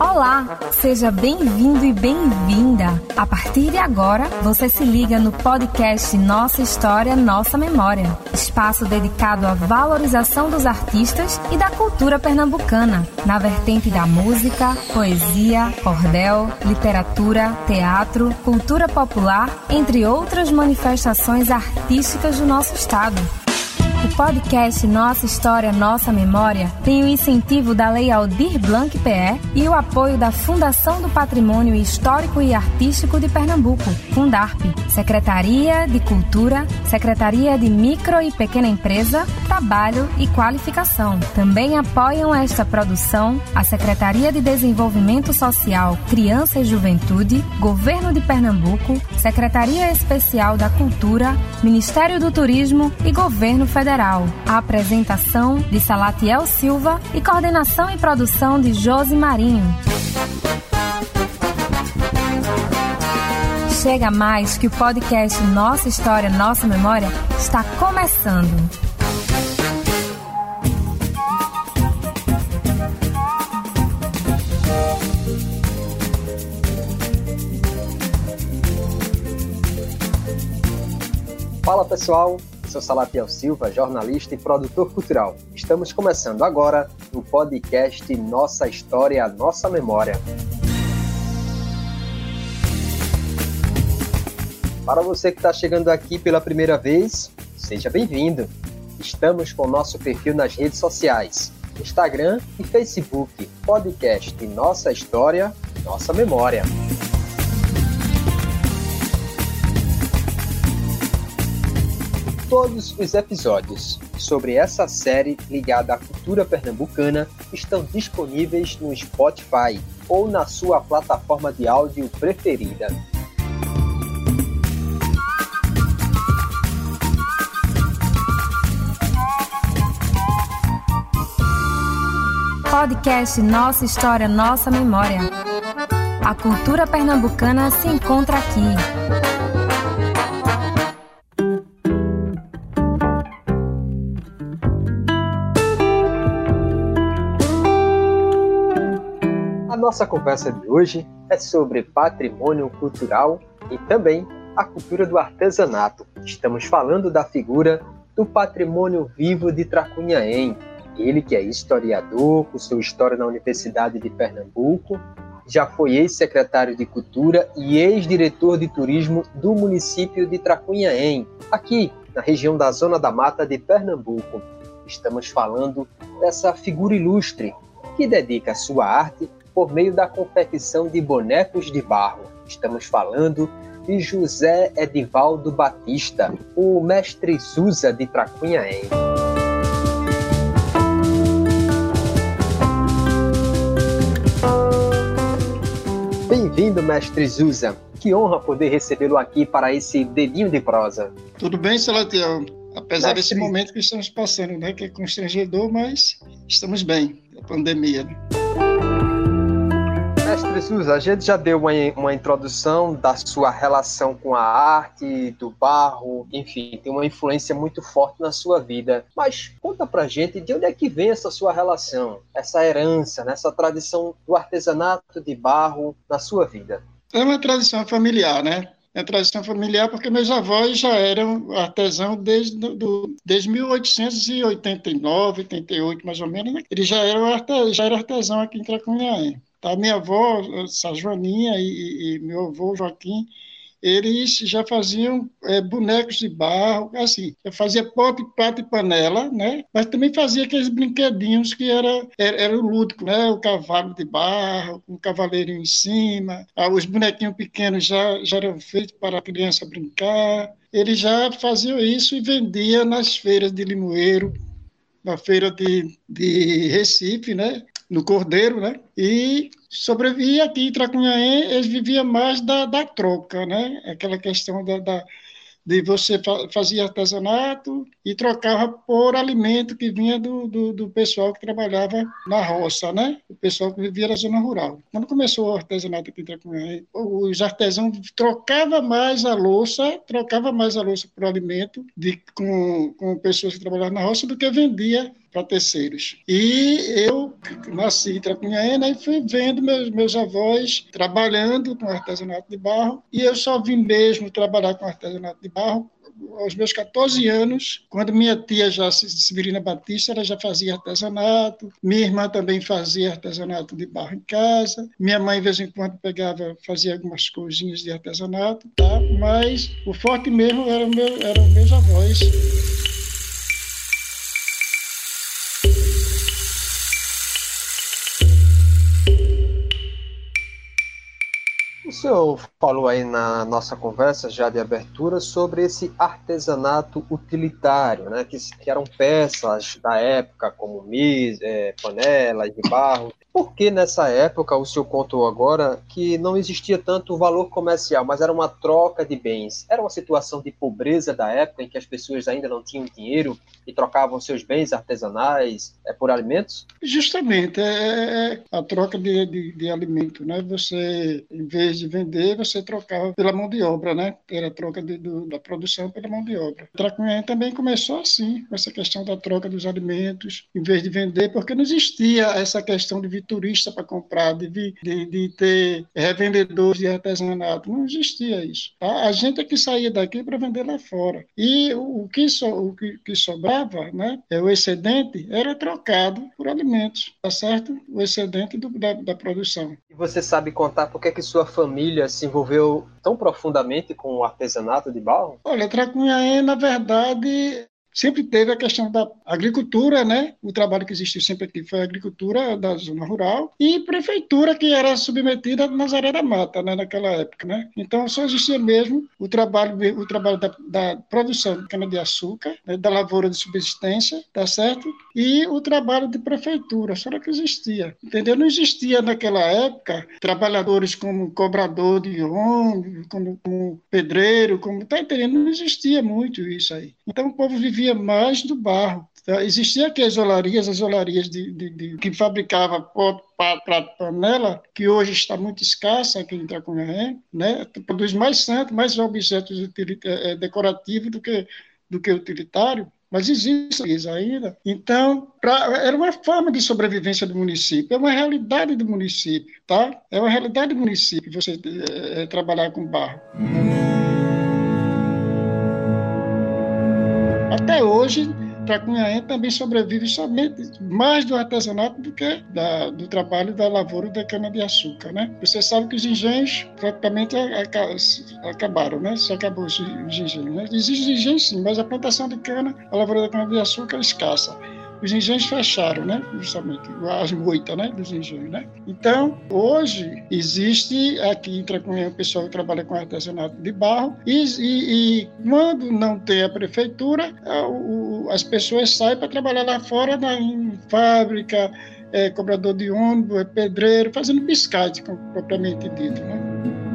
Olá, seja bem-vindo e bem-vinda. A partir de agora, você se liga no podcast Nossa História, Nossa Memória, espaço dedicado à valorização dos artistas e da cultura pernambucana, na vertente da música, poesia, cordel, literatura, teatro, cultura popular, entre outras manifestações artísticas do nosso estado. O podcast Nossa História, Nossa Memória tem o incentivo da Lei Aldir Blanc PE e o apoio da Fundação do Patrimônio Histórico e Artístico de Pernambuco, Fundarp, Secretaria de Cultura, Secretaria de Micro e Pequena Empresa, Trabalho e Qualificação. Também apoiam esta produção a Secretaria de Desenvolvimento Social, Criança e Juventude, Governo de Pernambuco, Secretaria Especial da Cultura, Ministério do Turismo e Governo Federal. Federal. A apresentação de Salatiel Silva e coordenação e produção de Josi Marinho. Chega mais que o podcast Nossa História, Nossa Memória está começando. Fala pessoal, sou Salatiel Silva, jornalista e produtor cultural. Estamos começando agora o podcast Nossa História, Nossa Memória. Para você que está chegando aqui pela primeira vez, seja bem-vindo. Estamos com nosso perfil nas redes sociais, Instagram e Facebook, podcast Nossa História, Nossa Memória. Todos os episódios sobre essa série ligada à cultura pernambucana estão disponíveis no Spotify ou na sua plataforma de áudio preferida. Podcast Nossa História, Nossa Memória. A cultura pernambucana se encontra aqui. Nossa conversa de hoje é sobre patrimônio cultural e também a cultura do artesanato. Estamos falando da figura do patrimônio vivo de Tracunhaém. Ele que é historiador, cursou História na Universidade de Pernambuco, já foi ex-secretário de Cultura e ex-diretor de Turismo do município de Tracunhaém, aqui na região da Zona da Mata de Pernambuco. Estamos falando dessa figura ilustre que dedica sua arte por meio da confecção de bonecos de barro. Estamos falando de José Edivaldo Batista, o mestre Zusa de Tracunhaém. Bem-vindo, mestre Zusa. Que honra poder recebê-lo aqui para esse dedinho de prosa. Tudo bem, Salatiel? Apesar mestre... desse momento que estamos passando, né, que é constrangedor, mas estamos bem, a pandemia. Né? Mestre a gente já deu uma, uma introdução da sua relação com a arte, do barro, enfim, tem uma influência muito forte na sua vida. Mas conta pra gente de onde é que vem essa sua relação, essa herança, né, essa tradição do artesanato de barro na sua vida? É uma tradição familiar, né? é tradição familiar porque meus avós já eram artesãos desde, do, desde 1889, 88 mais ou menos. Né? Eles já eram, já eram artesão aqui em Tracunhaém. A minha avó, essa Joaninha, e, e meu avô Joaquim, eles já faziam é, bonecos de barro, assim, já fazia pop, prato e panela, né? Mas também fazia aqueles brinquedinhos que era, era, era lúdico, né? O cavalo de barro, um cavaleirinho em cima, ah, os bonequinhos pequenos já, já eram feitos para a criança brincar. Eles já faziam isso e vendia nas feiras de Limoeiro, na feira de, de Recife, né? No Cordeiro, né? E sobrevivia aqui em Tracunhaém, eles viviam mais da, da troca, né? Aquela questão da, da de você fa fazia artesanato e trocava por alimento que vinha do, do, do, pessoal que trabalhava na roça, né? O pessoal que vivia na zona rural. Quando começou o artesanato aqui em Tracunhaém, os artesãos trocavam mais a louça, trocava mais a louça por alimento de, com, com pessoas que trabalhavam na roça do que vendia para terceiros. E eu nasci em Trapinhaena e fui vendo meus, meus avós trabalhando com artesanato de barro, e eu só vim mesmo trabalhar com artesanato de barro aos meus 14 anos, quando minha tia já, Batista, ela já fazia artesanato, minha irmã também fazia artesanato de barro em casa, minha mãe, de vez em quando, pegava, fazia algumas coisinhas de artesanato, tá? mas o forte mesmo era meu, eram meus avós. Senhor falou aí na nossa conversa já de abertura sobre esse artesanato utilitário, né? Que, que eram peças da época, como mis, é, panelas de barro, por que nessa época, o senhor contou agora, que não existia tanto valor comercial, mas era uma troca de bens? Era uma situação de pobreza da época em que as pessoas ainda não tinham dinheiro e trocavam seus bens artesanais é, por alimentos? Justamente, é, é, é a troca de, de, de, alimento, né? Você, em vez de vender, você trocava pela mão de obra, né? Era a troca de, do, da produção pela mão de obra. Tracunhaém também começou assim, com essa questão da troca dos alimentos, em vez de vender, porque não existia essa questão de turista para comprar, de, de, de, ter revendedores de artesanato. Não existia isso. Tá? A gente é que saía daqui para vender lá fora. E o que, so, o que, que sobrava, né, é o excedente, era trocado por alimentos, tá certo? O excedente do, da, da produção. E você sabe contar por que, que sua família se envolveu tão profundamente com o artesanato de barro? Olha, Tracunhaém, na verdade, sempre teve a questão da agricultura, né? O trabalho que existiu sempre aqui foi a agricultura da zona rural e prefeitura que era submetida a Nazaré da Mata, né? Naquela época, né? Então só existia mesmo o trabalho, o trabalho da, da produção de cana-de-açúcar, né? da lavoura de subsistência, tá certo? E o trabalho de prefeitura, só que existia, entendeu? Não existia naquela época trabalhadores como cobrador de ônibus, como, como pedreiro, como tá entendendo? Não existia muito isso aí. Então o povo vivia mais do barro. Então, existia aqui as olarias, as olarias de, de, de que fabricava para panela, que hoje está muito escassa aqui em Tracunhaém, né? produz mais santo, mais objetos é, é, decorativos do que, do que utilitário, mas existe isso ainda. Então, pra, era uma forma de sobrevivência do município, é uma realidade do município, tá? É uma realidade do município você é, é trabalhar com barro. Hoje, Tracunhaém também sobrevive somente mais do artesanato do que da, do trabalho da lavoura da cana-de-açúcar, né? Você sabe que os engenhos praticamente acabaram, né? Se acabou os engenhos, né? Existem engenhos sim, mas a plantação de cana, a lavoura da cana-de-açúcar é escassa os engenhos fecharam, né? Justamente, as moitas, né? Dos engenhos, né? Então, hoje, existe aqui em Tracunhã o pessoal que trabalha com artesanato de barro e, e, e quando não tem a prefeitura, é, o, as pessoas saem para trabalhar lá fora na, em fábrica, é, cobrador de ônibus, é pedreiro, fazendo biscate, propriamente dito, né?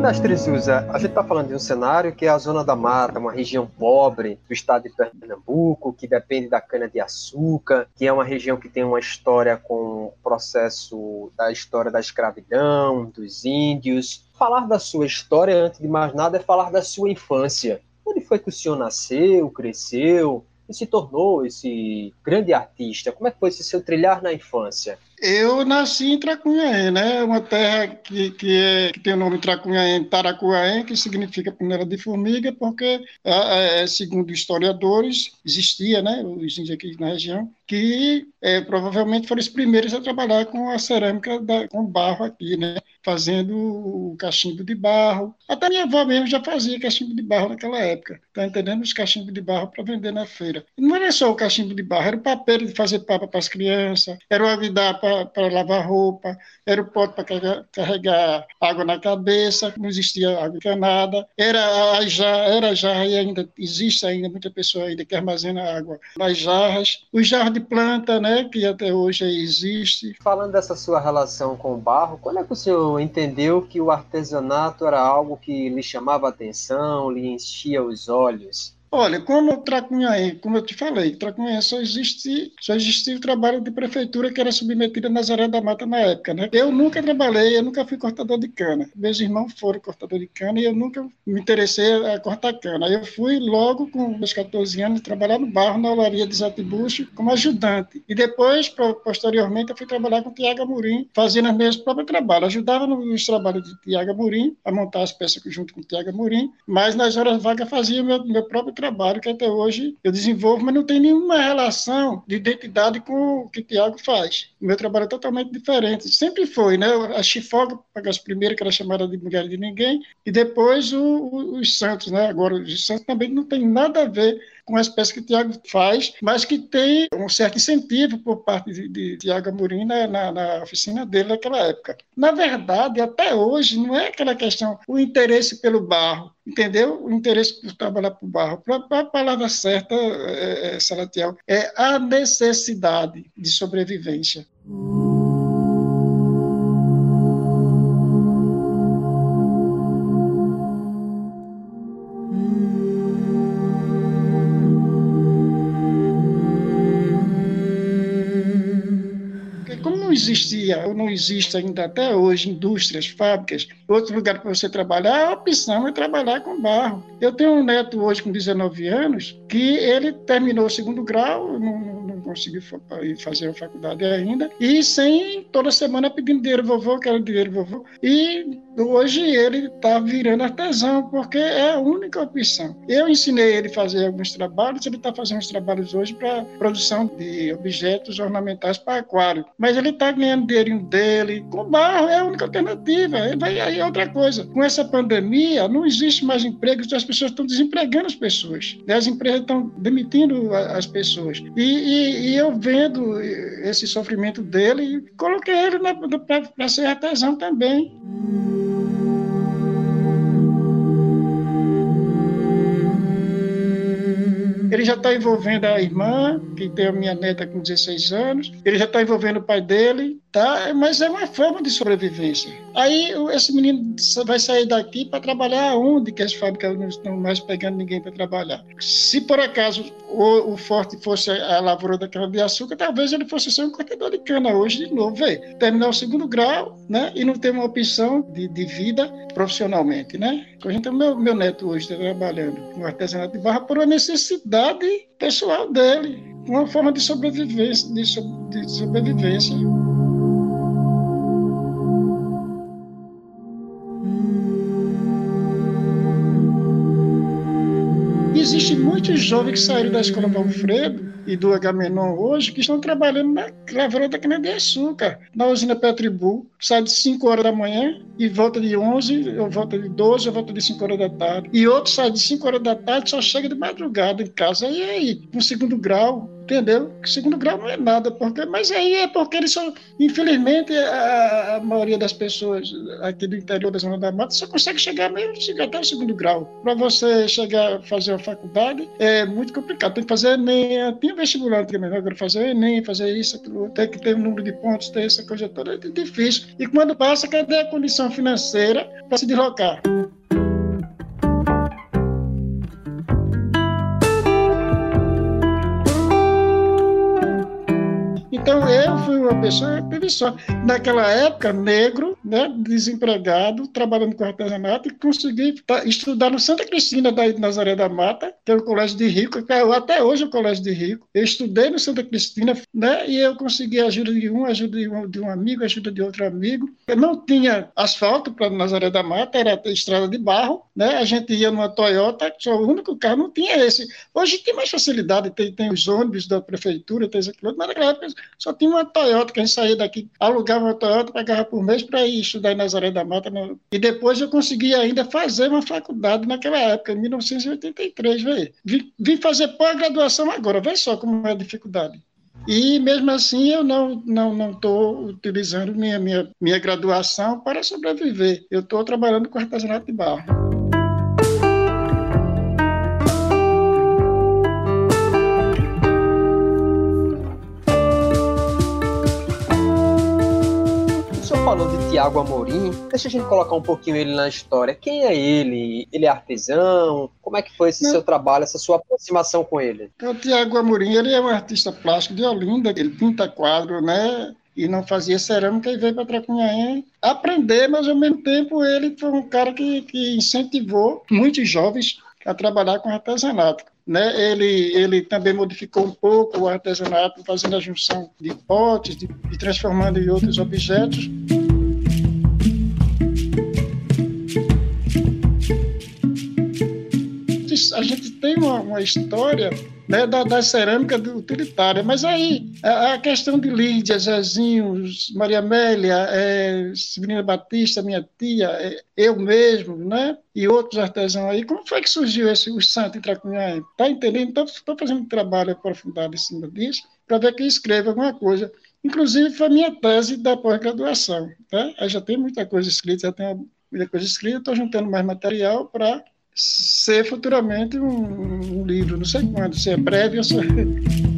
Mestre Zusa, a gente está falando de um cenário que é a Zona da Mata, uma região pobre do estado de Pernambuco, que depende da cana-de-açúcar, que é uma região que tem uma história com o processo da história da escravidão, dos índios. Falar da sua história, antes de mais nada, é falar da sua infância. Onde foi que o senhor nasceu, cresceu e se tornou esse grande artista? Como é que foi esse seu trilhar na infância? Eu nasci em Tracunhaém, né? Uma terra que, que, é, que tem o nome Tracunhaém, Taracuaém, que significa panela de formiga, porque, é, é, segundo historiadores, existia, né, os índios aqui na região, que é, provavelmente foram os primeiros a trabalhar com a cerâmica, da, com barro aqui, né? Fazendo o cachimbo de barro. Até minha avó mesmo já fazia cachimbo de barro naquela época, tá entendendo? Os cachimbos de barro para vender na feira. Não era só o cachimbo de barro, era o papel de fazer papa para as crianças, era o avidar para lavar roupa, era o pote para carregar, carregar, água na cabeça, não existia água encanada, era a jarra, era a jarra e ainda existe ainda muita pessoa ainda que armazena água nas jarras, os jarros de planta, né, que até hoje existe. Falando dessa sua relação com o barro, quando é que o senhor entendeu que o artesanato era algo que lhe chamava atenção, lhe enchia os olhos? Olha, como Tracunhaém, como eu te falei, Tracunhaém só existe, só existia o trabalho de prefeitura que era submetido a Nazaré da Mata na época, né? Eu nunca trabalhei, eu nunca fui cortador de cana. Meus irmãos foram cortador de cana e eu nunca me interessei a cortar cana. Eu fui logo com meus 14 anos trabalhar no barro na olaria de Zatibucho como ajudante. E depois, posteriormente, eu fui trabalhar com Tiago Amorim, fazendo os meus próprios trabalhos. Ajudava nos trabalhos de Tiago Amorim, a montar as peças junto com Tiago Amorim, mas nas horas vagas fazia meu, meu próprio trabalho que até hoje eu desenvolvo, mas não tem nenhuma relação de identidade com o que o Tiago faz. O meu trabalho é totalmente diferente. Sempre foi, né? A Chifoga, as primeiras que era chamada de Mulher de Ninguém, e depois o, o, os Santos, né? Agora, os Santos também não tem nada a ver com a espécie que o Tiago faz, mas que tem um certo incentivo por parte de, de Tiago Amorim na, na, na, oficina dele naquela época. Na verdade, até hoje, não é aquela questão, o interesse pelo barro, entendeu? O interesse por trabalhar para o barro. A palavra certa, é, é, Salatiel, é a necessidade de sobrevivência. Existia, ou não existe ainda até hoje, indústrias, fábricas, outro lugar para você trabalhar, a opção é trabalhar com barro. Eu tenho um neto hoje com 19 anos que ele terminou o segundo grau, não, não conseguiu fazer a faculdade ainda, e sem toda semana pedindo dinheiro, vovô, quero dinheiro, vovô. E hoje ele está virando artesão, porque é a única opção. Eu ensinei ele a fazer alguns trabalhos, ele está fazendo os trabalhos hoje para produção de objetos ornamentais para aquário. Mas ele está ganhando dinheirinho dele, com barro é a única alternativa. Vai, aí é outra coisa. Com essa pandemia, não existe mais emprego, as pessoas estão desempregando as pessoas. As empresas estão demitindo as pessoas. E, e, e eu vendo esse sofrimento dele, coloquei ele para ser artesão também. Ele já está envolvendo a irmã, que tem a minha neta com 16 anos, ele já está envolvendo o pai dele, tá? Mas é uma forma de sobrevivência. Aí esse menino vai sair daqui para trabalhar onde que as fábricas não estão mais pegando ninguém para trabalhar. Se por acaso o, o, forte fosse a lavoura da cana de açúcar, talvez ele fosse ser um cortador de cana hoje de novo, véio. terminar o segundo grau, né? E não ter uma opção de, de vida profissionalmente, né? Gente, meu, meu neto hoje está trabalhando com artesanato de barra por uma necessidade pessoal dele, uma forma de sobrevivência, de, de sobrevivência. Muitos jovens que saíram da escola Valfredo e do Agamenon hoje que estão trabalhando na lavoura da cana-de-açúcar, na usina Petribu. Sai de 5 horas da manhã e volta de 11, ou volta de 12, ou volta de 5 horas da tarde. E outro sai de 5 horas da tarde só chega de madrugada em casa. E aí, com segundo grau, entendeu? Que segundo grau não é nada, porque, mas aí é porque eles são, infelizmente, a, a, maioria das pessoas aqui do interior da Zona da Mata só consegue chegar mesmo, até o segundo grau. Para você chegar a fazer a faculdade é muito complicado, tem que fazer Enem, tem vestibular também, agora fazer Enem, fazer isso, aquilo, tem que ter um número de pontos, ter essa coisa toda, é difícil. E quando passa, cadê a condição financeira para se deslocar? Fui uma pessoa teve sorte. Naquela época, negro, né, desempregado, trabalhando com artesanato, e consegui estudar no Santa Cristina da Nazaré da Mata, que é o colégio de rico, que é, até hoje é o colégio de rico. Eu estudei no Santa Cristina, né, e eu consegui a ajuda de um, ajuda de um, de um amigo, ajuda de outro amigo. Eu não tinha asfalto para Nazaré da Mata, era estrada de barro, né? A gente ia numa Toyota, só o único carro não tinha esse. Hoje tem mais facilidade, tem, tem os ônibus da prefeitura, tem isso aqui, mas naquela época só tinha uma Toyota, que a gente saía daqui, alugava uma Toyota, pagava por mês para ir estudar em Nazaré da Mata. No... E depois eu consegui ainda fazer uma faculdade naquela época, em 1983, velho. Vim, vim fazer pós-graduação agora, vê só como é a dificuldade. E mesmo assim eu não não não estou utilizando minha, minha minha graduação para sobreviver. Eu estou trabalhando com artesanato de barro. Falou de Tiago Amorim. Deixa a gente colocar um pouquinho ele na história. Quem é ele? Ele é artesão? Como é que foi esse Não. seu trabalho, essa sua aproximação com ele? O Tiago Amorim, ele é um artista plástico de Olinda, ele pinta quadro, né? e não fazia cerâmica e veio para Tracunhaém aprender, mas ao mesmo tempo ele foi um cara que, que incentivou muitos jovens a trabalhar com artesanato. Né? Ele, ele também modificou um pouco o artesanato, fazendo a junção de potes, de, de transformando em outros objetos. A gente tem uma, uma história né, da, da cerâmica utilitária. Mas aí, a, a, questão de Lídia, Zezinho, Maria Amélia, é, Severina Batista, minha tia, é, eu mesmo, né, e outros artesãos aí, como foi que surgiu esse, o santo em Tracunhaém? Tá entendendo? Estou fazendo um trabalho aprofundado em cima disso, para ver que escreva alguma coisa. Inclusive, foi a minha tese da pós-graduação. Aí já tem muita coisa escrita, já tem muita coisa escrita, estou juntando mais material para ser futuramente um, um livro, não sei quando, se é breve ou se é...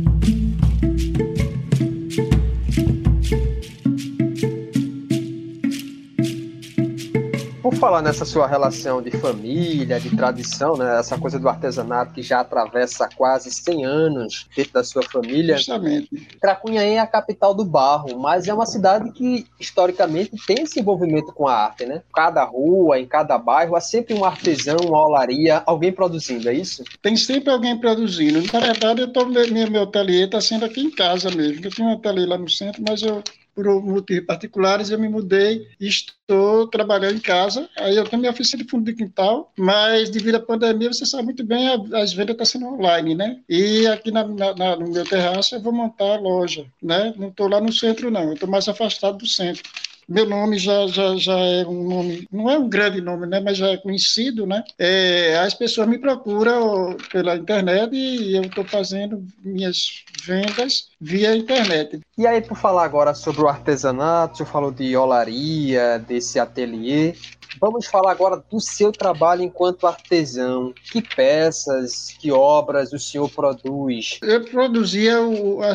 falar nessa sua relação de família, de tradição, né, essa coisa do artesanato que já atravessa quase 100 anos dentro da sua família. Justamente. Tracunhaém é a capital do barro, mas é uma cidade que historicamente tem esse envolvimento com a arte, né? Cada rua, em cada bairro, há sempre um artesão, uma olaria, alguém produzindo, é isso? Tem sempre alguém produzindo. Na verdade, eu tô, meu, meu ateliê está sendo aqui em casa mesmo. Eu tinha um ateliê lá no centro, mas eu por motivos particulares, eu me mudei e estou trabalhando em casa. Aí eu tenho minha oficina de fundo de quintal, mas devido à pandemia, você sabe muito bem, as vendas estão sendo online, né? E aqui na, na, no meu terraço eu vou montar a loja, né? Não estou lá no centro, não. Eu estou mais afastado do centro meu nome já, já, já é um nome, não é um grande nome, né, mas já é conhecido, né? É, as pessoas me procuram pela internet e eu estou fazendo minhas vendas via internet. E aí, por falar agora sobre o artesanato, você falou de olaria, desse ateliê. Vamos falar agora do seu trabalho enquanto artesão. Que peças, que obras o senhor produz? Eu produzia o, a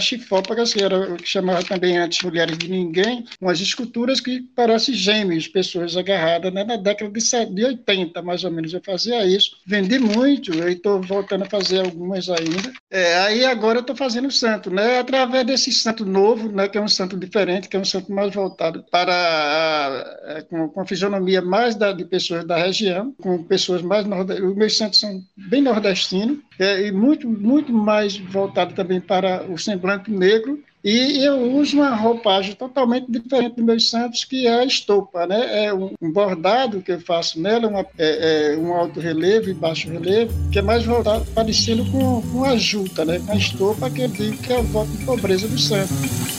era o que chamava também antes Mulheres de Ninguém, umas esculturas que parecem gêmeos, pessoas agarradas, né? na década de, de 80, mais ou menos. Eu fazia isso. Vendi muito, eu estou voltando a fazer algumas ainda. É, aí agora eu estou fazendo santo, né? Através desse santo novo, né? que é um santo diferente, que é um santo mais voltado para a, a, com, com a fisionomia mais mais da, de pessoas da região, com pessoas mais nordestinas. Os meus santos são bem nordestinos, é, e muito, muito mais voltado também para o semblante negro. E eu uso uma roupagem totalmente diferente dos meus santos, que é a estopa, né? É um bordado que eu faço nela, uma, é, é um alto relevo e baixo relevo, que é mais voltado, parecido com, com a juta, né? Com a estopa, que que é o voto de pobreza do santo.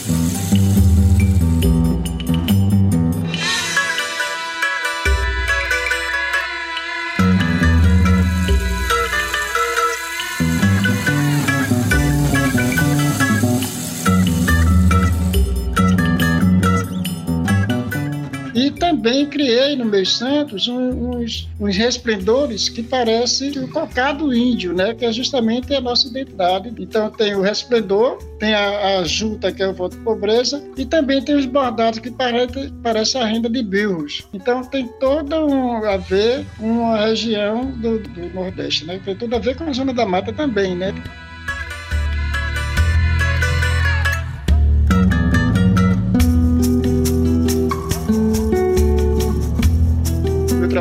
Também criei no meus santos uns, uns resplendores que parecem o cocado índio, né? que é justamente a nossa identidade. Então tem o resplendor, tem a, a juta, que é o voto de pobreza, e também tem os bordados que parecem parece a renda de birros. Então tem todo um, a ver com a região do, do Nordeste, né? tem tudo a ver com a zona da mata também. Né?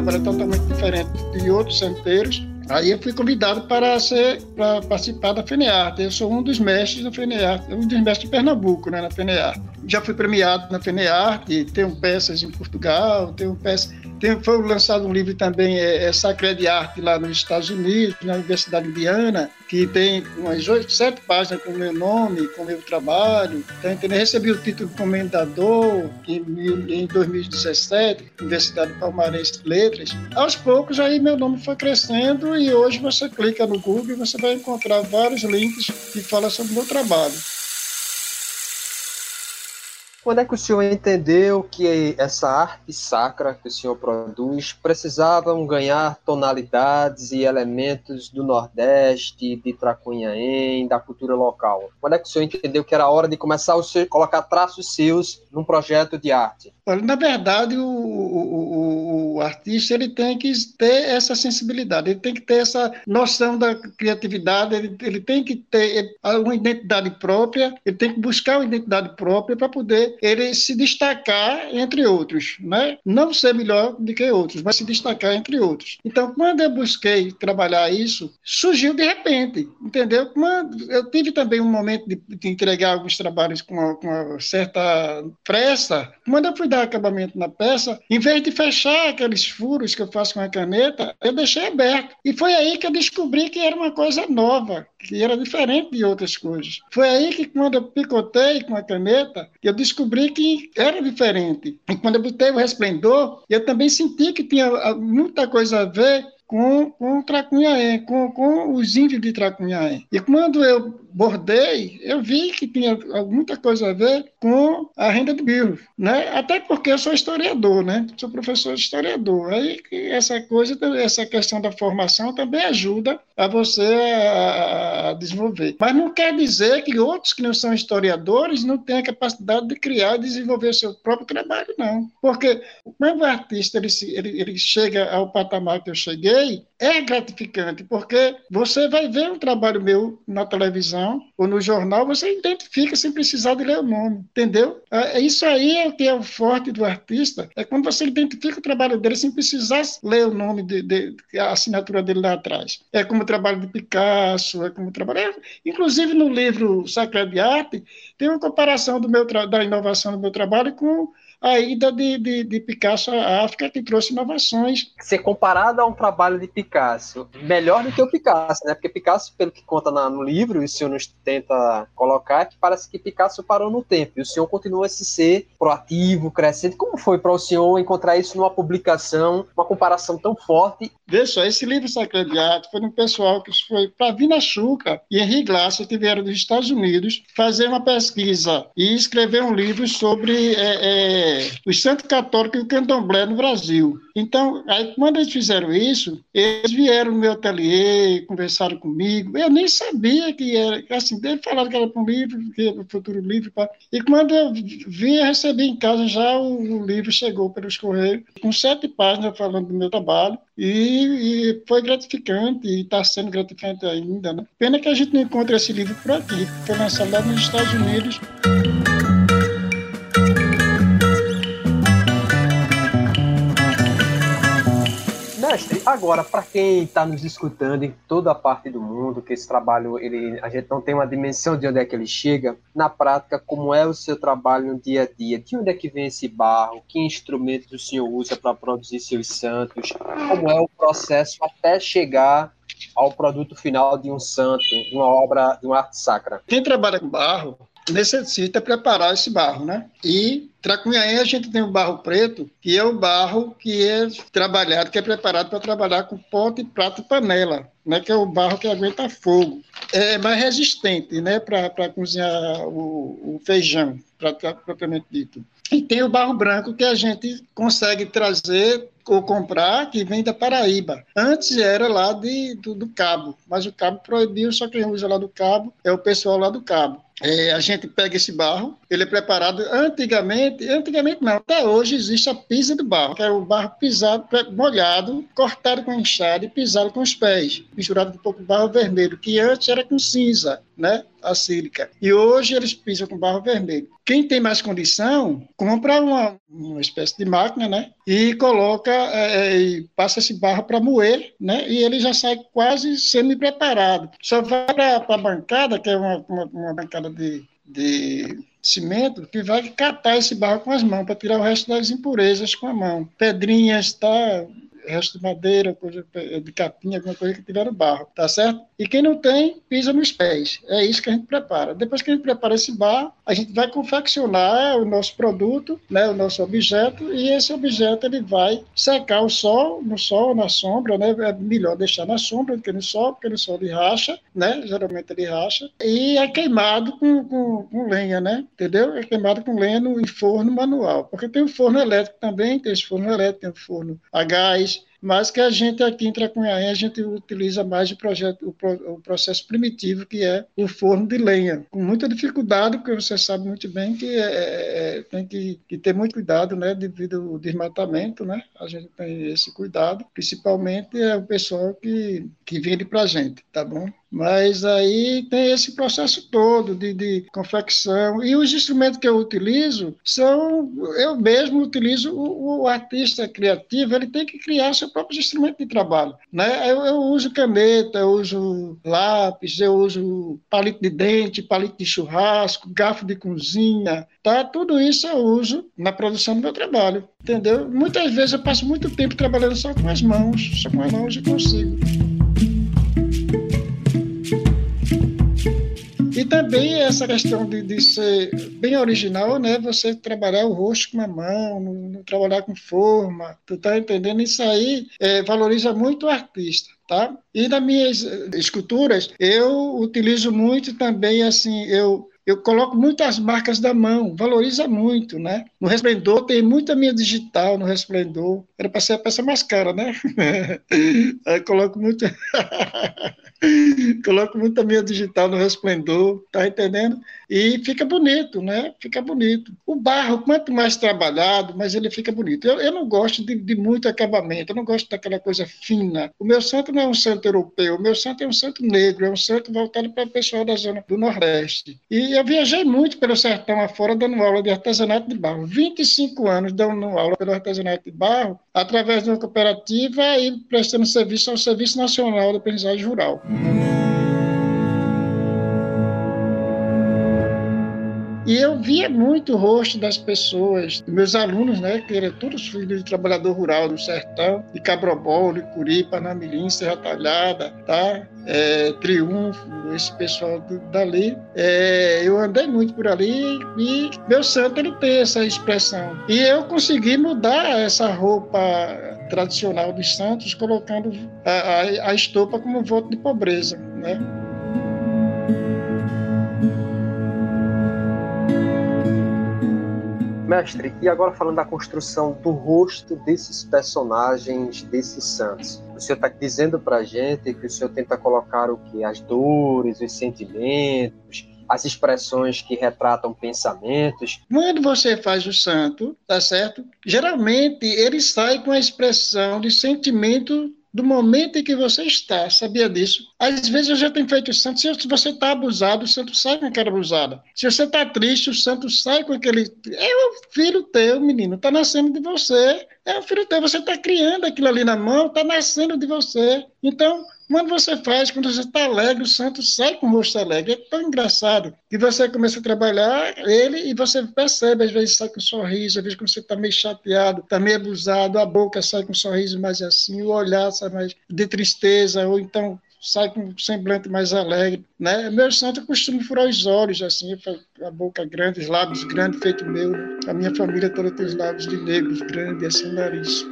Trabalho é totalmente diferente de outros centeiros. Aí eu fui convidado para ser para participar da FENEARTE. Eu sou um dos mestres da FENEARTE, um dos mestres de Pernambuco, né, na FENEARTE. Já fui premiado na FENEARTE, tenho peças em Portugal, tenho peças tem, foi lançado um livro também, é, é Sacred de Arte, lá nos Estados Unidos, na Universidade Indiana, que tem umas oito, sete páginas com o meu nome, com o meu trabalho. Entendendo? Recebi o título de comendador em, em 2017, Universidade Palmarense de Letras. Aos poucos, aí meu nome foi crescendo e hoje você clica no Google e você vai encontrar vários links que falam sobre o meu trabalho. Quando é que o senhor entendeu que essa arte sacra que o senhor produz precisavam ganhar tonalidades e elementos do Nordeste, de Tracunhaém, da cultura local? Quando é que o senhor entendeu que era hora de começar a colocar traços seus num projeto de arte? Olha, na verdade, o, o, o, artista ele tem que ter essa sensibilidade, ele tem que ter essa noção da criatividade, ele, ele tem que ter uma identidade própria, ele tem que buscar uma identidade própria para poder ele se destacar entre outros, né? Não ser melhor do que outros, mas se destacar entre outros. Então, quando eu busquei trabalhar isso, surgiu de repente, entendeu? Quando eu tive também um momento de, de entregar alguns trabalhos com uma, com uma certa pressa. Quando eu fui dar acabamento na peça, em vez de fechar aqueles furos que eu faço com a caneta, eu deixei aberto. E foi aí que eu descobri que era uma coisa nova, que era diferente de outras coisas. Foi aí que, quando eu picotei com a caneta, eu descobri que era diferente. E quando eu botei o resplendor, eu também senti que tinha ah, muita coisa a ver com, com Tracunhaém, com, com os índios de Tracunhaém. E quando eu bordei, eu vi que tinha muita coisa a ver com a renda de birros, né? Até porque eu sou historiador, né? Sou professor de historiador. Aí essa coisa, essa questão da formação também ajuda a você a, desenvolver. Mas não quer dizer que outros que não são historiadores não têm a capacidade de criar e desenvolver seu próprio trabalho, não. Porque o artista ele, ele, ele chega ao patamar que eu cheguei, é gratificante, porque você vai ver um trabalho meu na televisão ou no jornal, você identifica sem precisar de ler o nome, entendeu? É, é isso aí é o que é o forte do artista, é quando você identifica o trabalho dele sem precisar ler o nome, de, de a assinatura dele lá atrás. É como o trabalho de Picasso, é como o trabalho... É, inclusive no livro Sacra de Arte, tem uma comparação do meu da inovação do meu trabalho com a ida de, de, de, Picasso à África, que trouxe inovações. Ser comparado a um trabalho de Picasso, melhor do que o Picasso, né? Porque Picasso, pelo que conta na, no livro, e o senhor nos tenta colocar, que parece que Picasso parou no tempo, e o senhor continua a se ser proativo, crescente. Como foi para o senhor encontrar isso numa publicação, uma comparação tão forte? Veja só, esse livro Sacred foi um pessoal que foi para Vina Chuca e Henri Glass, que vieram dos Estados Unidos, fazer uma pesquisa e escrever um livro sobre é, é, os santos católicos e o candomblé no Brasil. Então, aí, quando eles fizeram isso, eles vieram no meu ateliê, conversaram comigo. Eu nem sabia que era, assim, eles falaram que era para um livro, que era para futuro livro. Pra... E quando eu vi, eu recebi em casa já o, o livro chegou pelos correios, com sete páginas falando do meu trabalho. E, e, foi gratificante e está sendo gratificante ainda. Né? Pena que a gente não encontra esse livro por aqui, foi lançado lá nos Estados Unidos. Mestre, agora, para quem está nos escutando em toda a parte do mundo, que esse trabalho, ele, a gente não tem uma dimensão de onde é que ele chega, na prática, como é o seu trabalho no dia a dia? De onde é que vem esse barro? Que instrumentos o senhor usa para produzir seus santos? Como é o processo até chegar ao produto final de um santo, de uma obra, de uma arte sacra? Quem trabalha com barro necessita preparar esse barro, né? E Tracunhaém a gente tem o barro preto, que é o barro que é trabalhado, que é preparado para trabalhar com pote, prato e panela, né? Que é o barro que aguenta fogo. É mais resistente, né? Para cozinhar o, o feijão, propriamente dito. E tem o barro branco que a gente consegue trazer ou comprar, que vem da Paraíba. Antes era lá de, do, do Cabo, mas o Cabo proibiu, só quem usa lá do Cabo é o pessoal lá do Cabo. É, a gente pega esse barro, ele é preparado antigamente, antigamente não, até hoje existe a pisa do barro, que é o barro pisado, molhado, cortado com enxada e pisado com os pés, misturado com um pouco de barro vermelho, que antes era com cinza, né? A sílica. E hoje eles pisam com barro vermelho. Quem tem mais condição, compra uma, uma espécie de máquina, né? E coloca, é, é e passa esse barro para moer, né? E ele já sai quase semi-preparado. Só vai para a bancada, que é uma, uma, uma bancada de, de cimento, que vai catar esse barro com as mãos para tirar o resto das impurezas com a mão. Pedrinhas, tá? Resto de madeira, de capinha, alguma coisa que tiver no barro, tá certo? E quem não tem, pisa nos pés. É isso que a gente prepara. Depois que a gente prepara esse barro, a gente vai confeccionar o nosso produto, né, o nosso objeto, e esse objeto ele vai secar o sol, no sol, na sombra, né? É melhor deixar na sombra do que no sol, porque no sol ele racha, né? Geralmente ele racha. E é queimado com, com, com lenha, né? Entendeu? É queimado com lenha no, em forno manual. Porque tem o forno elétrico também, tem esse forno elétrico, tem o forno a gás, mas que a gente aqui em Tracunhaém, a gente utiliza mais o, projeto, o, o, processo primitivo, que é o forno de lenha, com muita dificuldade, porque você sabe muito bem que é, é, é, tem que, que, ter muito cuidado, né, devido ao desmatamento, né, a gente tem esse cuidado, principalmente é o pessoal que, que vende para a gente, tá bom? Mas aí tem esse processo todo de, de, confecção. E os instrumentos que eu utilizo são. Eu mesmo utilizo. O, o, artista criativo ele tem que criar seu próprio instrumento de trabalho. Né? Eu, eu, uso caneta, eu uso lápis, eu uso palito de dente, palito de churrasco, garfo de cozinha. Tá? Tudo isso eu uso na produção do meu trabalho. Entendeu? Muitas vezes eu passo muito tempo trabalhando só com as mãos, só com as mãos e consigo. Também essa questão de, de ser bem original, né? Você trabalhar o rosto com a mão, não, não trabalhar com forma, tu tá entendendo? Isso aí é, valoriza muito o artista. Tá? E nas minhas eh, esculturas, eu utilizo muito também, assim, eu eu coloco muitas marcas da mão, valoriza muito, né? No Resplendor tem muita minha digital no Resplendor. Era para ser a peça mais cara, né? Aí coloco muito Coloco muita minha digital no resplendor, tá entendendo? E fica bonito, né? Fica bonito. O barro, quanto mais trabalhado, mais ele fica bonito. Eu, eu não gosto de, de, muito acabamento, eu não gosto daquela coisa fina. O meu santo não é um santo europeu, o meu santo é um santo negro, é um santo voltado para o pessoal da zona do Nordeste. E eu viajei muito pelo sertão afora dando aula de artesanato de barro. 25 anos dando aula pelo artesanato de barro, através de uma cooperativa e prestando serviço ao Serviço Nacional da Aprendizagem Rural. Mm-hmm. E eu via muito o rosto das pessoas, meus alunos, né, que eram todos filhos de trabalhador rural do sertão, de Cabrobol, de Curi, Panamirim, Serra Talhada, tá? É, Triunfo, esse pessoal dali. É, eu andei muito por ali e meu santo ele tem essa expressão. E eu consegui mudar essa roupa tradicional dos santos, colocando a, a, a estopa como voto de pobreza, né? Mestre, e agora falando da construção do rosto desses personagens, desses santos. O senhor está dizendo para a gente que o senhor tenta colocar o que? As dores, os sentimentos, as expressões que retratam pensamentos. Quando você faz o santo, tá certo? Geralmente ele sai com a expressão de sentimento do momento em que você está. Sabia disso? Às vezes eu já tenho feito o santo. Se você está abusado, o santo sai com aquela abusada. Se você está triste, o santo sai com aquele. É o filho teu, menino. Está nascendo de você. É o filho teu. Você está criando aquilo ali na mão. Está nascendo de você. Então, quando você faz, quando você está alegre, o santo sai com o rosto alegre. É tão engraçado que você começa a trabalhar ele e você percebe, às vezes sai com um sorriso, às vezes quando você está meio chateado, está meio abusado, a boca sai com um sorriso mais assim, o olhar sai mais de tristeza, ou então sai com um semblante mais alegre, né? Meu santo costuma furar os olhos, assim, a boca grande, os lábios grandes, feito meu. A minha família toda tem os lábios de negros grandes, assim, o nariz.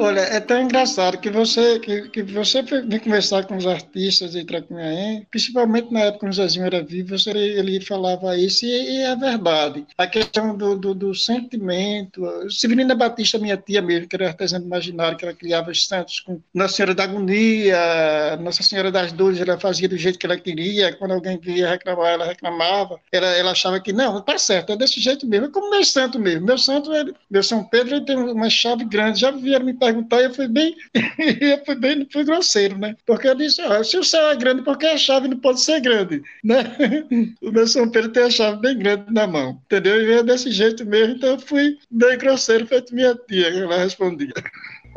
Olha, é tão engraçado que você que, que você vem conversar com os artistas de Tracunhaém, principalmente na época que o Zezinho era vivo, você, ele falava isso e, e é verdade. A questão do, do, do sentimento. Severina Batista, minha tia mesmo, que era artesã imaginário, que ela criava os santos com Nossa Senhora da Agonia, Nossa Senhora das Dores, ela fazia do jeito que ela queria. Quando alguém via reclamar, ela reclamava. Ela, ela achava que não, tá certo, é desse jeito mesmo. É como meu santo mesmo. Meu santo, ele, meu São Pedro, ele tem uma chave grande. Já vieram me perguntar, eu fui bem, eu fui bem, fui grosseiro, né? Porque eu disse, ó, se o céu é grande, por que a chave não pode ser grande, né? O meu São Pedro tem a chave bem grande na mão, entendeu? E veio desse jeito mesmo, então eu fui bem grosseiro, feito minha tia, ela respondia.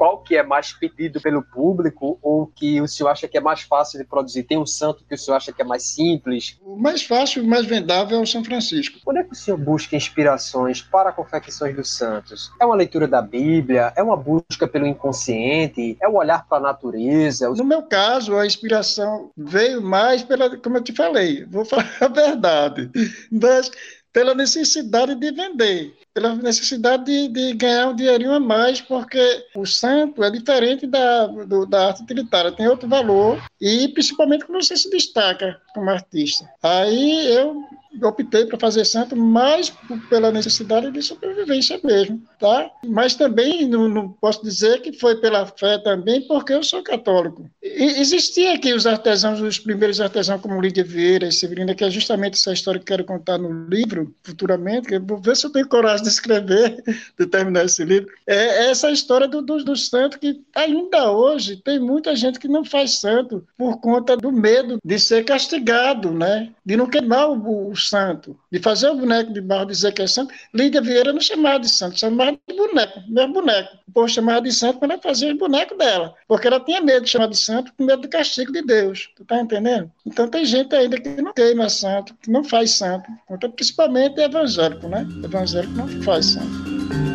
Qual que é mais pedido pelo público ou que o senhor acha que é mais fácil de produzir? Tem um santo que o senhor acha que é mais simples? O mais fácil, o mais vendável é o São Francisco. Onde é que o senhor busca inspirações para confecções dos santos? É uma leitura da Bíblia? É uma busca pelo inconsciente? É o olhar para a natureza? No meu caso, a inspiração veio mais pela, como eu te falei, vou falar a verdade, mas pela necessidade de vender pela necessidade de, de, ganhar um dinheirinho a mais, porque o santo é diferente da, do, da arte utilitária, tem outro valor, e principalmente quando você se destaca como artista. Aí eu optei para fazer santo mais pela necessidade de sobrevivência mesmo, tá? Mas também não, não, posso dizer que foi pela fé também, porque eu sou católico. E, existia aqui os artesãos, os primeiros artesãos como Lídia Vieira e Severina, que é justamente essa história que quero contar no livro futuramente, que vou ver se eu tenho coragem de escrever, de terminar esse livro. É, é essa história do, do, do santo que ainda hoje tem muita gente que não faz santo por conta do medo de ser castigado, né? De não queimar o, o santo, de fazer o boneco de barro dizer que é santo. Lídia Vieira não chamava de santo, chamava de boneco, mesmo boneco. O povo chamava de santo para ela fazer o boneco dela, porque ela tinha medo de chamar de santo com medo do castigo de Deus. Tu tá entendendo? Então tem gente ainda que não queima santo, que não faz santo, então, principalmente evangélico, né? Evangélico não faz santo.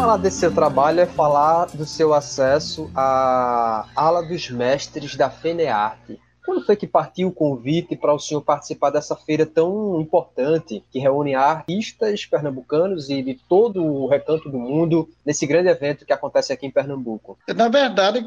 Falar desse seu trabalho é falar do seu acesso à ala dos mestres da FENEARTE. Quando foi que partiu o convite para o senhor participar dessa feira tão importante, que reúne artistas pernambucanos e de todo o recanto do mundo, nesse grande evento que acontece aqui em Pernambuco? Na verdade,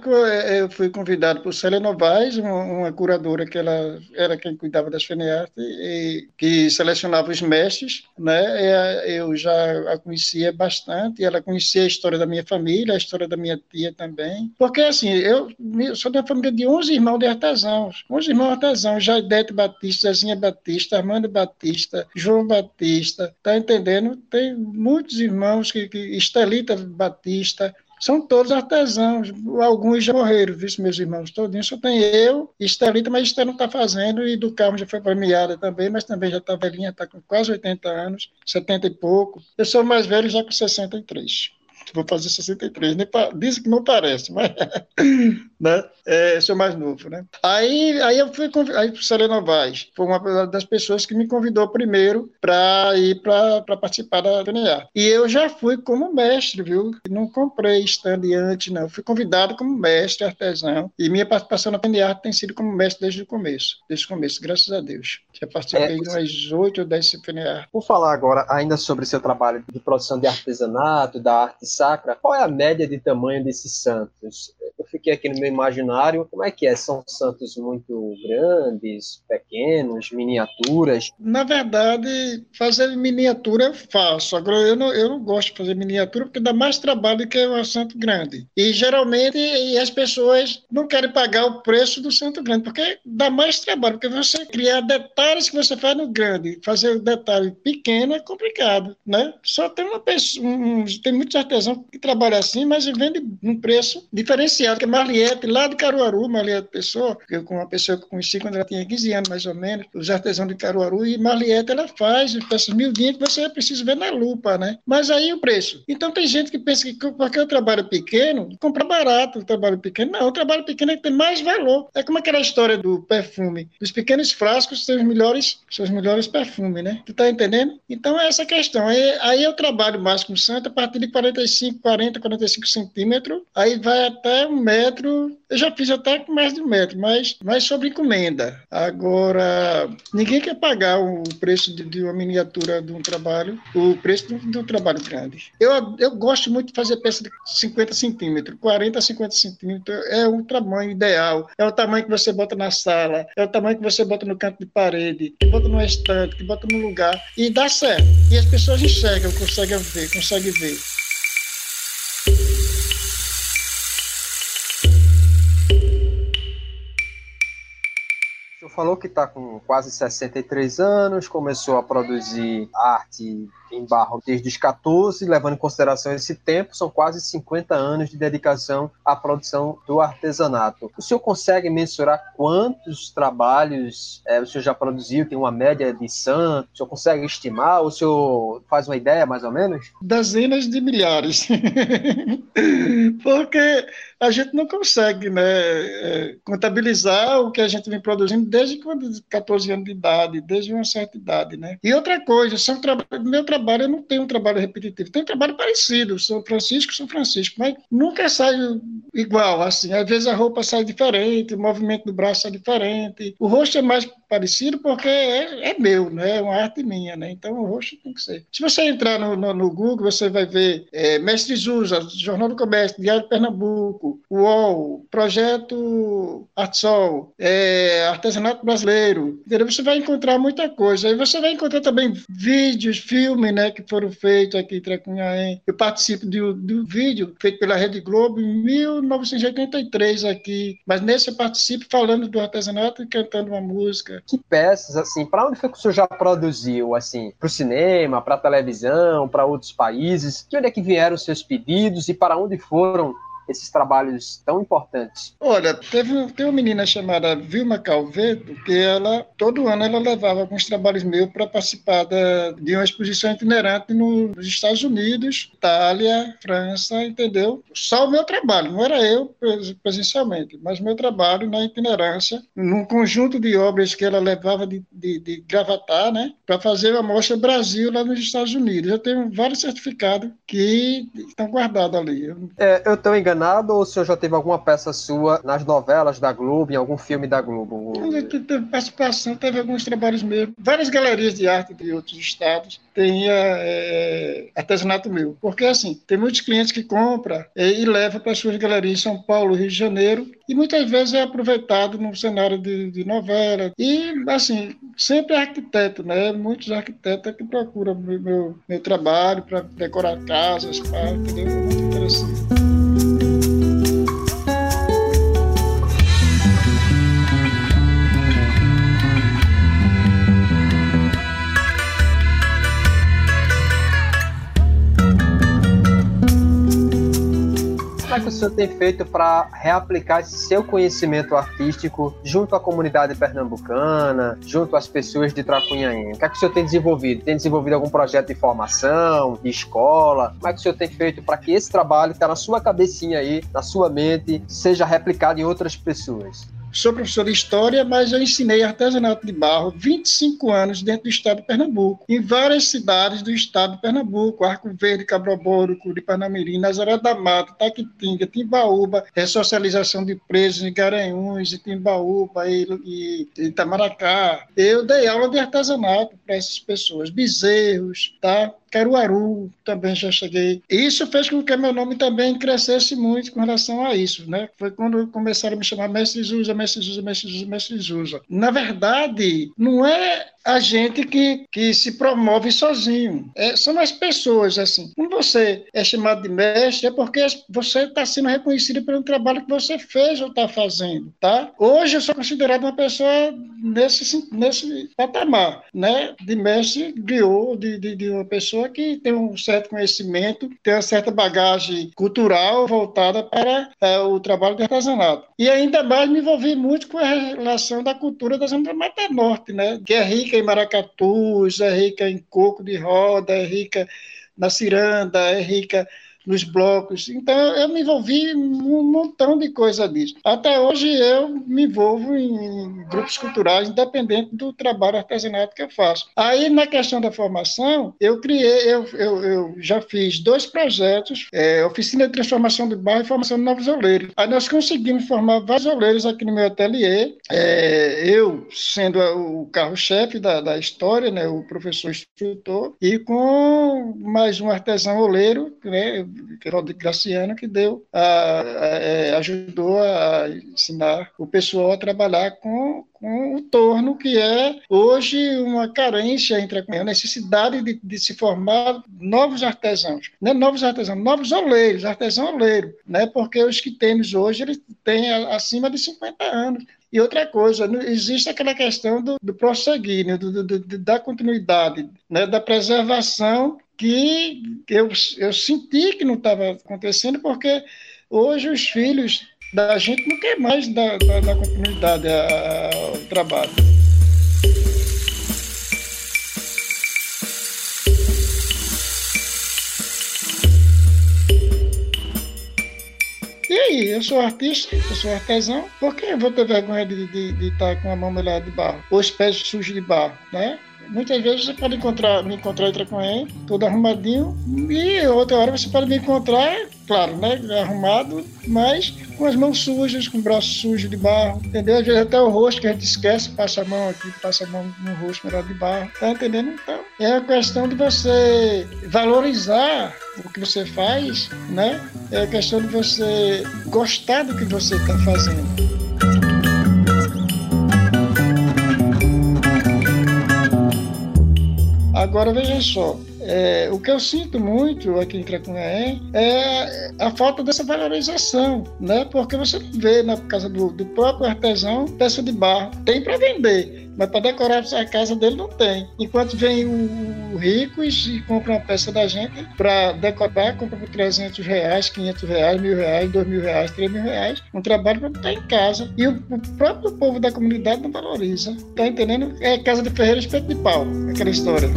eu fui convidado por Célia Novaes, uma, curadora que ela era quem cuidava das FENEARTE, e que selecionava os mestres, né? Eu já a conhecia bastante, ela conhecia a história da minha família, a história da minha tia também, porque assim, eu sou da família de 11 irmãos de artesãos, os irmãos artesãos, Jaidete Batista, Zezinha Batista, Armando Batista, João Batista, tá entendendo? Tem muitos irmãos que, que Estelita Batista, são todos artesãos, alguns já morreram, viu, meus irmãos, todinhos, só tem eu, Estelita, mas Estelita não está fazendo, e do Carmo já foi premiada também, mas também já está velhinha, está com quase 80 anos, 70 e pouco. Eu sou mais velho já com 63 vou fazer 63. Nem pa... Dizem que não parece, mas né? É, sou mais novo, né? Aí, aí eu fui aí o Novaes foi uma das pessoas que me convidou primeiro para ir para participar da DNA. E eu já fui como mestre, viu? Não comprei stand antes, não. Fui convidado como mestre artesão e minha participação na DNA tem sido como mestre desde o começo, desde o começo, graças a Deus. Já participei é, de umas oito ou dez CPNA. Vou falar agora ainda sobre seu trabalho de produção de artesanato, da arte sacra. Qual é a média de tamanho desses santos? Eu fiquei aqui no meu imaginário. Como é que é? São santos muito grandes, pequenos, miniaturas? Na verdade, fazer miniatura eu faço. Agora, eu não, eu não gosto de fazer miniatura porque dá mais trabalho que um santo grande. E geralmente as pessoas não querem pagar o preço do santo grande, porque dá mais trabalho, porque você criar detalhes que você faz no grande, fazer o detalhe pequeno é complicado, né? Só tem uma pessoa, um, tem muitos artesãos que trabalham assim, mas vende um preço diferenciado, que é Marliette, lá de Caruaru, Marliette Pessoa, que eu, uma pessoa que eu conheci quando ela tinha 15 anos, mais ou menos, os artesãos de Caruaru, e Marliette ela faz peças miudinhas que você precisa ver na lupa, né? Mas aí o preço. Então tem gente que pensa que porque eu trabalho pequeno, compra barato o trabalho pequeno. Não, o trabalho pequeno é que tem mais valor. É como aquela história do perfume. Dos pequenos frascos tem os melhores, seus melhores perfumes, né? Tu tá entendendo? Então é essa questão. Aí, aí eu trabalho mais com santo a partir de 45, 40, 45 centímetros, aí vai até um metro. Eu já fiz até com mais de um metro, mas, mas sobre encomenda. Agora, ninguém quer pagar o preço de, de uma miniatura de um trabalho, o preço do, do trabalho grande. Eu, eu gosto muito de fazer peça de 50 centímetros, 40 a 50 centímetros é o tamanho ideal, é o tamanho que você bota na sala, é o tamanho que você bota no canto de parede, que bota no estante, que bota no lugar, e dá certo. E as pessoas enxergam, conseguem ver, conseguem ver. Falou que está com quase 63 anos, começou a produzir arte em barro desde os 14, levando em consideração esse tempo, são quase 50 anos de dedicação à produção do artesanato. O senhor consegue mensurar quantos trabalhos é, o senhor já produziu? Tem uma média de edição? O senhor consegue estimar? O senhor faz uma ideia, mais ou menos? Dezenas de milhares. Porque a gente não consegue né, é, contabilizar o que a gente vem produzindo desde quando 14 anos de idade, desde uma certa idade. Né? E outra coisa, são tra... meu trabalho, eu não tenho um trabalho repetitivo, tem um trabalho parecido, São Francisco, São Francisco, mas nunca sai igual, assim, às vezes a roupa sai diferente, o movimento do braço é diferente, o rosto é mais parecido porque é, é meu, né? é uma arte minha, né? então o rosto tem que ser. Se você entrar no, no, no Google, você vai ver é, Mestre Zusa, Jornal do Comércio, Diário de Pernambuco, UOL, Projeto Artsol, é, Artesanato Brasileiro, entendeu? Você vai encontrar muita coisa. Aí você vai encontrar também vídeos, filmes, né, que foram feitos aqui em Tracunhaém. Eu participo do, do vídeo feito pela Rede Globo em 1983 aqui, mas nesse eu participo falando do artesanato e cantando uma música. Que peças, assim, para onde foi que o senhor já produziu, assim, para o cinema, para a televisão, para outros países? De onde é que vieram os seus pedidos e para onde foram esses trabalhos tão importantes? Olha, teve, tem uma menina chamada Vilma Calveto, que ela, todo ano, ela levava alguns trabalhos meus para participar da, de uma exposição itinerante no, nos Estados Unidos, Itália, França, entendeu? Só o meu trabalho, não era eu presencialmente, mas meu trabalho na itinerância, num conjunto de obras que ela levava de, de, de gravatar, né, para fazer a mostra Brasil lá nos Estados Unidos. Eu tenho vários certificados que estão guardados ali. É, eu estou enganado enganado ou o senhor já teve alguma peça sua nas novelas da Globo, em algum filme da Globo? Teve participação, teve alguns trabalhos mesmo. Várias galerias de arte de outros estados têm é, artesanato meu. Porque, assim, tem muitos clientes que compram é, e levam para suas galerias em São Paulo, Rio de Janeiro, e muitas vezes é aproveitado no cenário de, de novela. E, assim, sempre é arquiteto, né? Muitos arquitetos é que procuram meu, meu, meu trabalho para decorar casas, para, entendeu? É muito interessante. É que o senhor tem feito para reaplicar esse seu conhecimento artístico junto à comunidade pernambucana, junto às pessoas de Tracunhaém? O que é que o senhor tem desenvolvido? Tem desenvolvido algum projeto de formação, de escola? Como é que o senhor tem feito para que esse trabalho que está na sua cabecinha aí, na sua mente, seja replicado em outras pessoas? Sou professor de História, mas eu ensinei artesanato de barro 25 anos dentro do estado de Pernambuco, em várias cidades do estado de Pernambuco, Arco Verde, Cabroboro, Curipanamirim, Nazaré da Mata, Taquitinga, Timbaúba, ressocialização de presos em Garanhuns, Timbaúba e, e Itamaracá. Eu dei aula de artesanato para essas pessoas, bezerros, tá? Caruaru também já cheguei. Isso fez com que meu nome também crescesse muito com relação a isso, né? Foi quando começaram a me chamar Mestre Zusa, Mestre Zusa, Mestre Zusa, Mestre Zusa. Na verdade, não é a gente que, que se promove sozinho. É, são as pessoas, assim. Quando você é chamado de mestre, é porque você está sendo reconhecido pelo trabalho que você fez ou está fazendo, tá? Hoje eu sou considerado uma pessoa nesse, nesse patamar, né? De mestre griot, de, de, de uma pessoa que tem um certo conhecimento, tem uma certa bagagem cultural voltada para é, o trabalho de artesanato. E ainda mais me envolvi muito com a relação da cultura da Zona da Mata Norte, né? Que é rica rica em maracatus, é rica em coco de roda, é rica na ciranda, é rica nos blocos. Então, eu me envolvi em um montão de coisa disso. Até hoje, eu me envolvo em grupos culturais, independente do trabalho artesanato que eu faço. Aí, na questão da formação, eu criei, eu, eu, eu já fiz dois projetos, é, Oficina de Transformação de Barro e Formação de Novos Oleiros. Aí, nós conseguimos formar vários oleiros aqui no meu ateliê, é, eu sendo o carro-chefe da, da história, né, o professor instrutor, e com mais um artesão oleiro, né, Geraldo Graciano, que deu, a, a, é, ajudou a ensinar o pessoal a trabalhar com, com o torno, que é hoje uma carência entre a necessidade de, de se formar novos artesãos, né? novos artesãos, novos oleiros, artesão oleiro, né? porque os que temos hoje, eles têm acima de 50 anos. E outra coisa, existe aquela questão do, do prosseguir, né? do, do, da continuidade, né? da preservação que eu, eu senti que não estava acontecendo, porque hoje os filhos da gente não quer mais dar, dar, dar continuidade ao trabalho. E aí, eu sou artista, eu sou artesão, por que eu vou ter vergonha de, de, de estar com a mão molhada de barro? Ou os pés sujos de barro, né? Muitas vezes você pode encontrar, me encontrar em Tracuém, todo arrumadinho, e outra hora você pode me encontrar, claro, né, arrumado, mas com as mãos sujas, com o braço sujo de barro, entendeu? Às vezes até o rosto que a gente esquece, passa a mão aqui, passa a mão no rosto melhor de barro, tá entendendo? Então, é a questão de você valorizar o que você faz, né? É a questão de você gostar do que você está fazendo. Agora veja só, é, o que eu sinto muito aqui em Tracunhaém é a falta dessa valorização, né? Porque você vê na casa do, do próprio artesão peça de barro, tem para vender, mas para decorar a casa dele não tem. Enquanto vem o, o ricos e compra uma peça da gente para decorar, compra por 300 reais, 500 reais, mil reais, dois mil reais, três mil reais, um trabalho para botar em casa. E o, próprio povo da comunidade não valoriza. Tá entendendo? É casa de ferreiro espeto de pau, aquela história.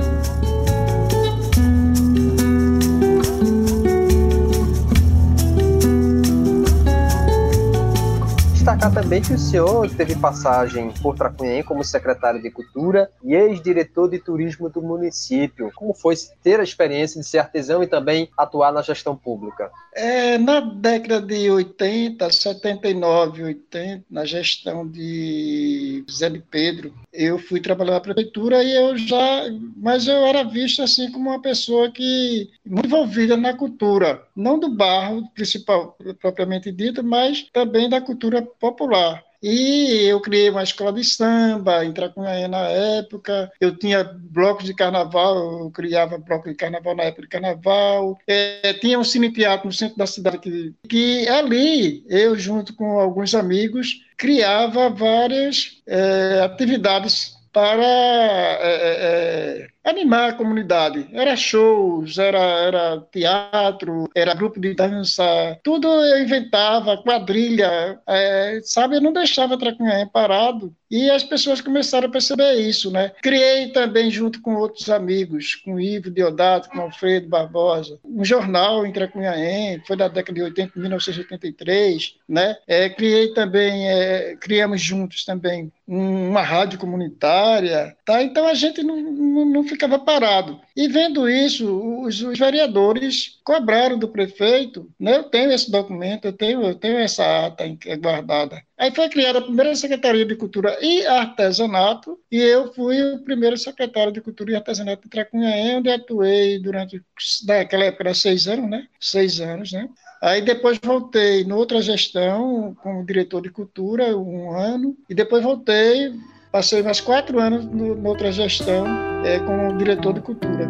Destacar também que o senhor teve passagem por Tracunhaém como secretário de Cultura e ex-diretor de turismo do município. Como foi ter a experiência de ser artesão e também atuar na gestão pública? É, na década de 80, 79, 80, na gestão de Zé de Pedro, eu fui trabalhar na prefeitura e eu já, mas eu era visto assim como uma pessoa que muito envolvida na cultura, não do barro principal propriamente dito, mas também da cultura popular. E eu criei uma escola de samba em Tracunhaém na época. Eu tinha blocos de carnaval, eu criava blocos de carnaval na época de carnaval. É, tinha um cine teatro no centro da cidade que, que ali eu, junto com alguns amigos, criava várias é, atividades para é, é, é animar a comunidade. Era shows, era, era teatro, era grupo de dança, tudo eu inventava, quadrilha, é, sabe? Eu não deixava Tracunhaém parado. E as pessoas começaram a perceber isso, né? Criei também, junto com outros amigos, com Ivo Deodato, com Alfredo Barbosa, um jornal em Tracunhaém, foi da década de 80, 1983, né? É, criei também, é, criamos juntos também uma rádio comunitária, tá? Então a gente não, não, não ficava parado. E vendo isso, os, os, vereadores cobraram do prefeito, né? eu tenho esse documento, eu tenho, eu tenho essa ata guardada. Aí foi criada a primeira Secretaria de Cultura e Artesanato, e eu fui o primeiro secretário de Cultura e Artesanato de Tracunhaém, onde atuei durante, naquela época, seis anos, né? Seis anos, né? Aí depois voltei noutra gestão, como diretor de cultura, um ano, e depois voltei Passei mais quatro anos no, outra gestão é, como diretor de cultura.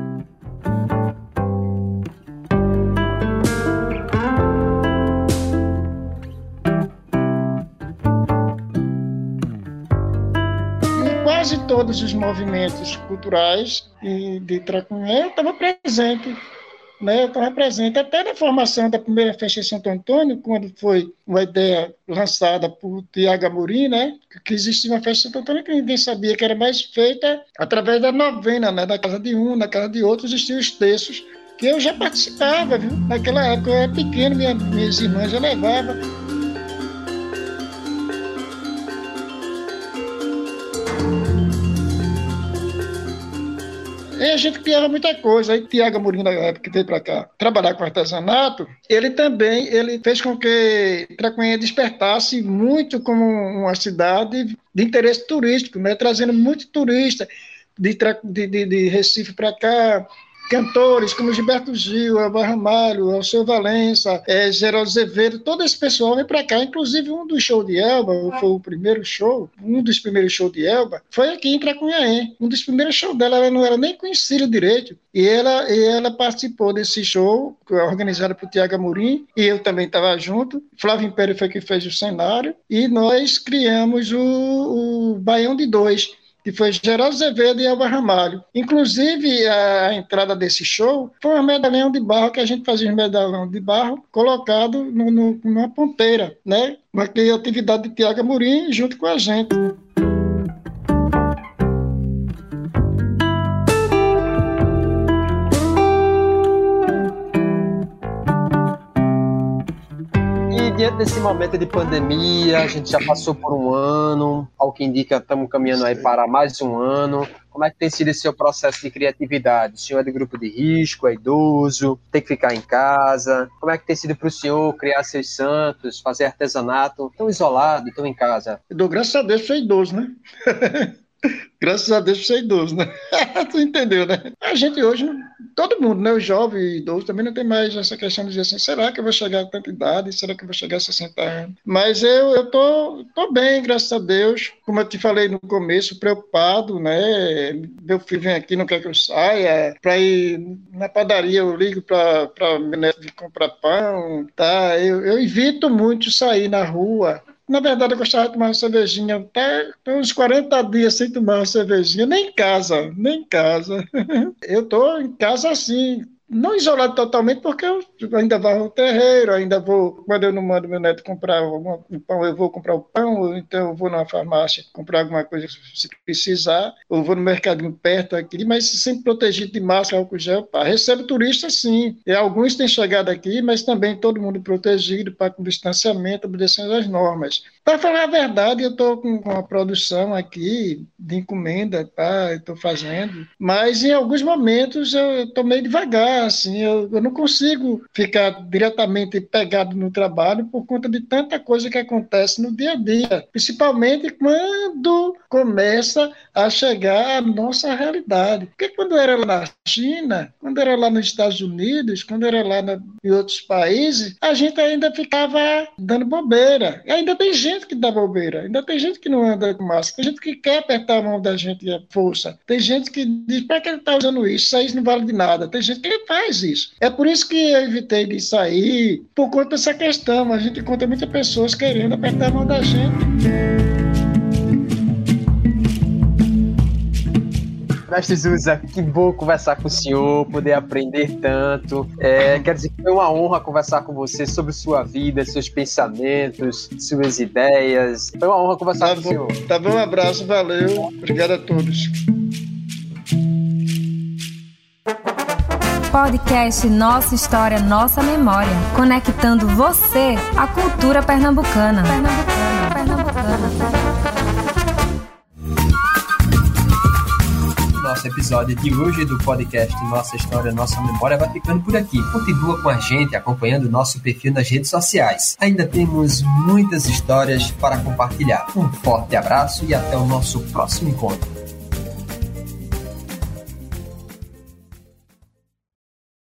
E quase todos os movimentos culturais de Tracunhé eu estava presente né, eu estava presente até na formação da primeira festa de Santo Antônio, quando foi uma ideia lançada por Tiago Amorim, né, que existia uma festa de Santo Antônio que ninguém sabia que era mais feita através da novena, né, da casa de um, da casa de outro, existiam os textos que eu já participava, viu? Naquela época eu era pequeno, minha, minhas irmãs já levavam A gente criava muita coisa. Aí Tiago Amorim, na época que veio para cá trabalhar com artesanato, ele também ele fez com que Tracunha despertasse muito como uma cidade de interesse turístico, né? trazendo muito turista de, de, de Recife para cá, cantores como Gilberto Gil, Elba Ramalho, Alceu Valença, é, Geraldo Azevedo, todo esse pessoal vem para cá. Inclusive, um dos shows de Elba, foi o primeiro show, um dos primeiros shows de Elba, foi aqui em Tracunhaém. Um dos primeiros shows dela, ela não era nem conhecida direito. E ela, e ela participou desse show, organizado por Tiago Amorim, e eu também estava junto. Flávio Império foi que fez o cenário, e nós criamos o, o Baião de Dois que foi Geraldo Azevedo e Elba Ramalho. Inclusive, a entrada desse show foi um medalhão de barro que a gente fazia um medalhão de barro colocado no, no, numa ponteira, né? Uma criatividade de Tiago Amorim junto com a gente. Diante desse momento de pandemia, a gente já passou por um ano, ao que indica, estamos caminhando aí para mais um ano. Como é que tem sido esse seu processo de criatividade? O senhor é de grupo de risco, é idoso, tem que ficar em casa. Como é que tem sido para o senhor criar seus santos, fazer artesanato, tão isolado, tão em casa? Eu dou graças a Deus, sou idoso, né? Graças a Deus você é idoso, né? tu entendeu, né? A gente hoje, todo mundo, né? O jovem e idoso também não tem mais essa questão de dizer assim, será que eu vou chegar a tanta idade? Será que eu vou chegar a 60 anos? Mas eu, eu tô, tô bem, graças a Deus. Como eu te falei no começo, preocupado, né? Meu filho vem aqui, não quer que eu saia. Para ir na padaria, eu ligo para neto de comprar pão, tá? Eu, eu evito muito sair na rua na verdade, eu gostava de tomar uma cervejinha até uns 40 dias sem tomar uma cervejinha, nem em casa, nem em casa. Eu estou em casa assim, não isolado totalmente, porque eu ainda vou ao terreiro, ainda vou, quando eu não mando meu neto comprar um pão, eu vou comprar o pão, então eu vou na farmácia comprar alguma coisa se precisar, ou vou no mercadinho perto aqui, mas sempre protegido de máscara, álcool gel. Pá. Recebo turistas, sim, e alguns têm chegado aqui, mas também todo mundo protegido, para com distanciamento, obedecendo às normas. Para falar a verdade, eu estou com uma produção aqui de encomenda, tá? estou fazendo, mas em alguns momentos eu estou meio devagar, assim, eu, eu, não consigo ficar diretamente pegado no trabalho por conta de tanta coisa que acontece no dia a dia, principalmente quando começa a chegar a nossa realidade. Porque quando era lá na China, quando era lá nos Estados Unidos, quando era lá na, em outros países, a gente ainda ficava dando bobeira. E ainda tem gente gente que dá bobeira, ainda tem gente que não anda com máscara, tem gente que quer apertar a mão da gente à força, tem gente que diz, para que ele está usando isso? Isso aí não vale de nada. Tem gente que faz isso. É por isso que eu evitei de sair, por conta dessa questão. A gente encontra muitas pessoas querendo apertar a mão da gente. Mestre Zusa, que bom conversar com o senhor, poder aprender tanto. É, quer dizer que foi uma honra conversar com você sobre sua vida, seus pensamentos, suas ideias. Foi uma honra conversar tá com bom, o senhor. Tá bom, um abraço, valeu. Obrigado a todos. Podcast Nossa História, Nossa Memória, conectando você à cultura pernambucana. Pernambucana, pernambucana. Nosso episódio de hoje do podcast Nossa História, Nossa Memória vai ficando por aqui. Continua com a gente acompanhando o nosso perfil nas redes sociais. Ainda temos muitas histórias para compartilhar. Um forte abraço e até o nosso próximo encontro.